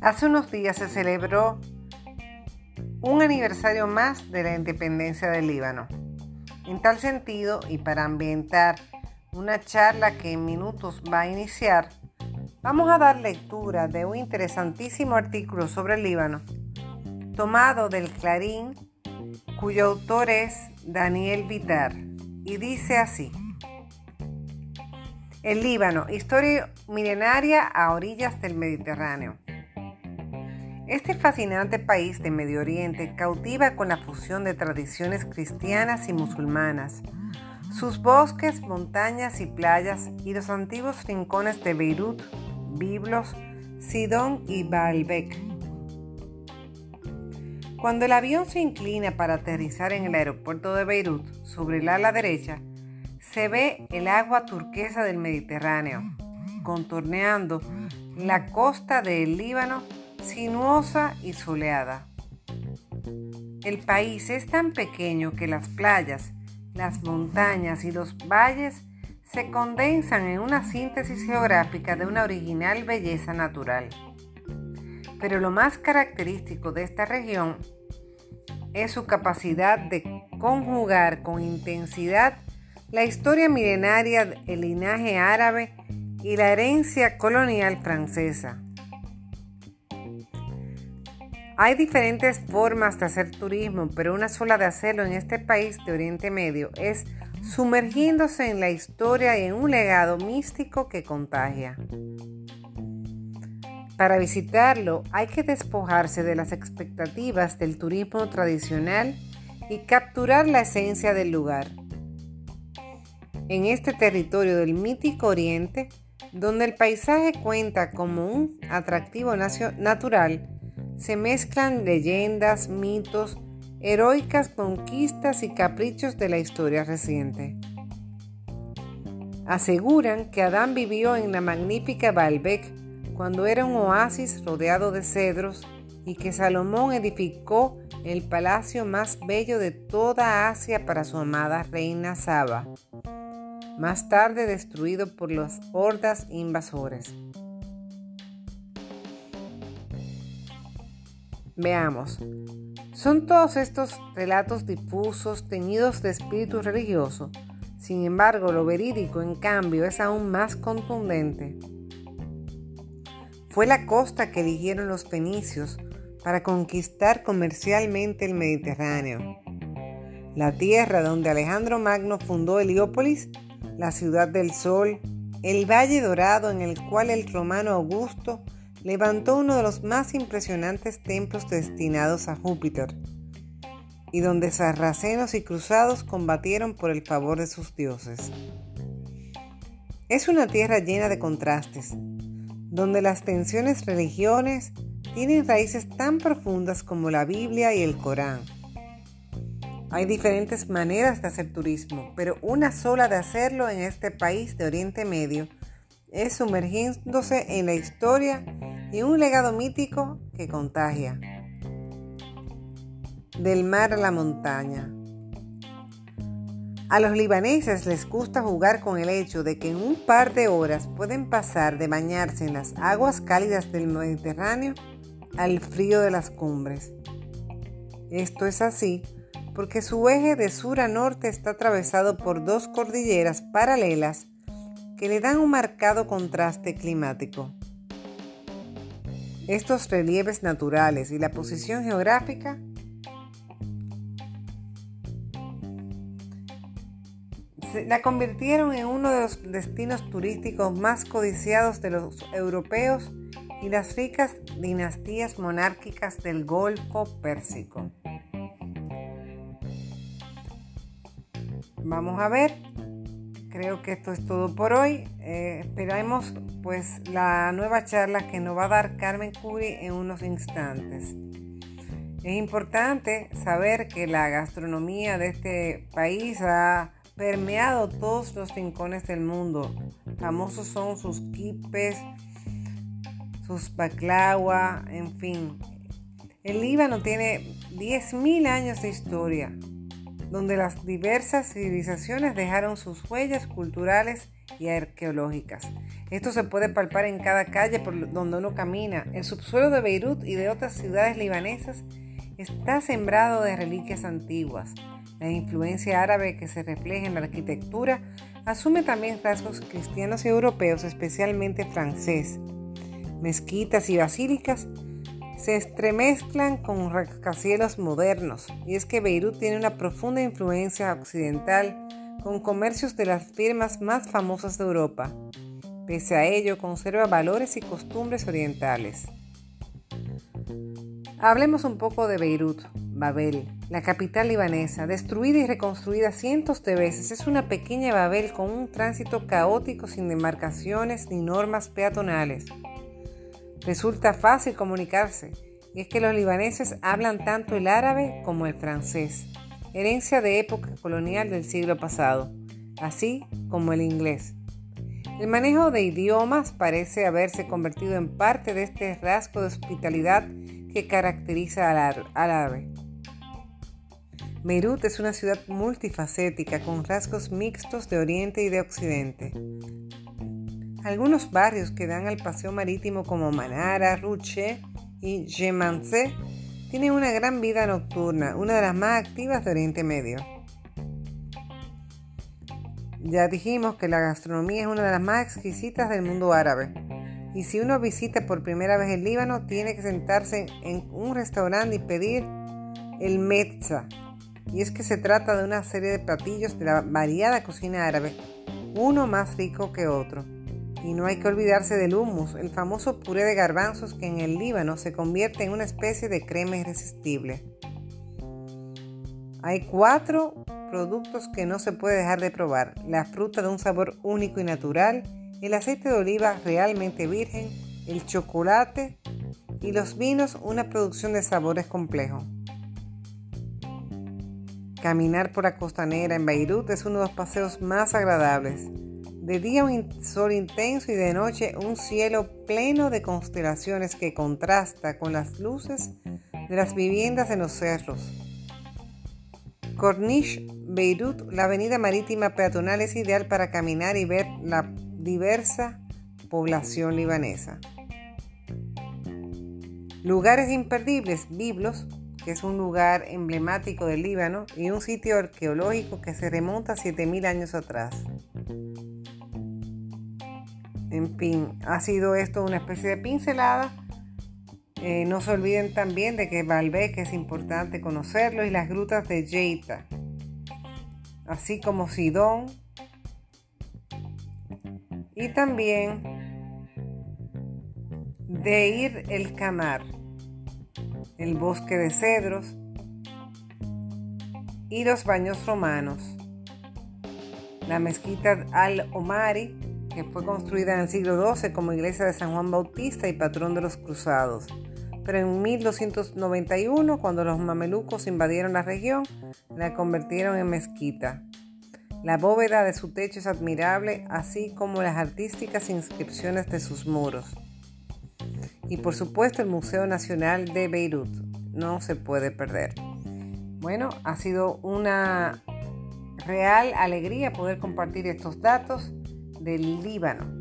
Hace unos días se celebró un aniversario más de la independencia del Líbano. En tal sentido, y para ambientar una charla que en minutos va a iniciar, vamos a dar lectura de un interesantísimo artículo sobre el Líbano, tomado del Clarín, cuyo autor es Daniel Vitar, y dice así. El Líbano, historia milenaria a orillas del Mediterráneo. Este fascinante país de Medio Oriente cautiva con la fusión de tradiciones cristianas y musulmanas. Sus bosques, montañas y playas y los antiguos rincones de Beirut, Biblos, Sidón y Baalbek. Cuando el avión se inclina para aterrizar en el aeropuerto de Beirut, sobre el ala derecha, se ve el agua turquesa del Mediterráneo, contorneando la costa del Líbano sinuosa y soleada. El país es tan pequeño que las playas, las montañas y los valles se condensan en una síntesis geográfica de una original belleza natural. Pero lo más característico de esta región es su capacidad de conjugar con intensidad la historia milenaria, el linaje árabe y la herencia colonial francesa. Hay diferentes formas de hacer turismo, pero una sola de hacerlo en este país de Oriente Medio es sumergiéndose en la historia y en un legado místico que contagia. Para visitarlo hay que despojarse de las expectativas del turismo tradicional y capturar la esencia del lugar. En este territorio del mítico Oriente, donde el paisaje cuenta como un atractivo natural, se mezclan leyendas, mitos, heroicas conquistas y caprichos de la historia reciente. Aseguran que Adán vivió en la magnífica Baalbek cuando era un oasis rodeado de cedros y que Salomón edificó el palacio más bello de toda Asia para su amada reina Saba, más tarde destruido por las hordas invasores. Veamos. Son todos estos relatos difusos, teñidos de espíritu religioso. Sin embargo, lo verídico, en cambio, es aún más contundente. Fue la costa que eligieron los fenicios para conquistar comercialmente el Mediterráneo. La tierra donde Alejandro Magno fundó Heliópolis, la ciudad del sol, el valle dorado en el cual el romano Augusto levantó uno de los más impresionantes templos destinados a Júpiter, y donde sarracenos y cruzados combatieron por el favor de sus dioses. Es una tierra llena de contrastes, donde las tensiones religiones tienen raíces tan profundas como la Biblia y el Corán. Hay diferentes maneras de hacer turismo, pero una sola de hacerlo en este país de Oriente Medio es sumergiéndose en la historia y un legado mítico que contagia. Del mar a la montaña. A los libaneses les gusta jugar con el hecho de que en un par de horas pueden pasar de bañarse en las aguas cálidas del Mediterráneo al frío de las cumbres. Esto es así porque su eje de sur a norte está atravesado por dos cordilleras paralelas que le dan un marcado contraste climático. Estos relieves naturales y la posición geográfica la convirtieron en uno de los destinos turísticos más codiciados de los europeos y las ricas dinastías monárquicas del Golfo Pérsico. Vamos a ver creo que esto es todo por hoy. Eh, esperamos pues la nueva charla que nos va a dar Carmen Curi en unos instantes. Es importante saber que la gastronomía de este país ha permeado todos los rincones del mundo. Famosos son sus kipes, sus baklava, en fin. El Líbano tiene 10.000 años de historia donde las diversas civilizaciones dejaron sus huellas culturales y arqueológicas. Esto se puede palpar en cada calle por donde uno camina. El subsuelo de Beirut y de otras ciudades libanesas está sembrado de reliquias antiguas. La influencia árabe que se refleja en la arquitectura asume también rasgos cristianos y europeos, especialmente francés. Mezquitas y basílicas se estremezclan con rascacielos modernos, y es que Beirut tiene una profunda influencia occidental con comercios de las firmas más famosas de Europa. Pese a ello, conserva valores y costumbres orientales. Hablemos un poco de Beirut, Babel, la capital libanesa, destruida y reconstruida cientos de veces. Es una pequeña Babel con un tránsito caótico sin demarcaciones ni normas peatonales. Resulta fácil comunicarse, y es que los libaneses hablan tanto el árabe como el francés, herencia de época colonial del siglo pasado, así como el inglés. El manejo de idiomas parece haberse convertido en parte de este rasgo de hospitalidad que caracteriza al árabe. Beirut es una ciudad multifacética con rasgos mixtos de Oriente y de Occidente. Algunos barrios que dan al paseo marítimo como Manara, Ruche y Jemanse tienen una gran vida nocturna, una de las más activas de Oriente Medio. Ya dijimos que la gastronomía es una de las más exquisitas del mundo árabe. Y si uno visita por primera vez el Líbano, tiene que sentarse en un restaurante y pedir el mezza. Y es que se trata de una serie de platillos de la variada cocina árabe, uno más rico que otro. Y no hay que olvidarse del hummus, el famoso puré de garbanzos que en el Líbano se convierte en una especie de crema irresistible. Hay cuatro productos que no se puede dejar de probar. La fruta de un sabor único y natural, el aceite de oliva realmente virgen, el chocolate y los vinos, una producción de sabores complejo. Caminar por la costanera en Beirut es uno de los paseos más agradables. De día un sol intenso y de noche un cielo pleno de constelaciones que contrasta con las luces de las viviendas en los cerros. Corniche, Beirut, la avenida marítima peatonal es ideal para caminar y ver la diversa población libanesa. Lugares imperdibles, Biblos, que es un lugar emblemático del Líbano y un sitio arqueológico que se remonta a 7.000 años atrás. En fin, ha sido esto una especie de pincelada. Eh, no se olviden también de que Baalbek es importante conocerlo y las grutas de Jeita, así como Sidón y también de Ir el Camar, el bosque de cedros y los baños romanos. La mezquita Al-Omari que fue construida en el siglo XII como iglesia de San Juan Bautista y patrón de los cruzados. Pero en 1291, cuando los mamelucos invadieron la región, la convirtieron en mezquita. La bóveda de su techo es admirable, así como las artísticas inscripciones de sus muros. Y por supuesto el Museo Nacional de Beirut, no se puede perder. Bueno, ha sido una real alegría poder compartir estos datos del Líbano.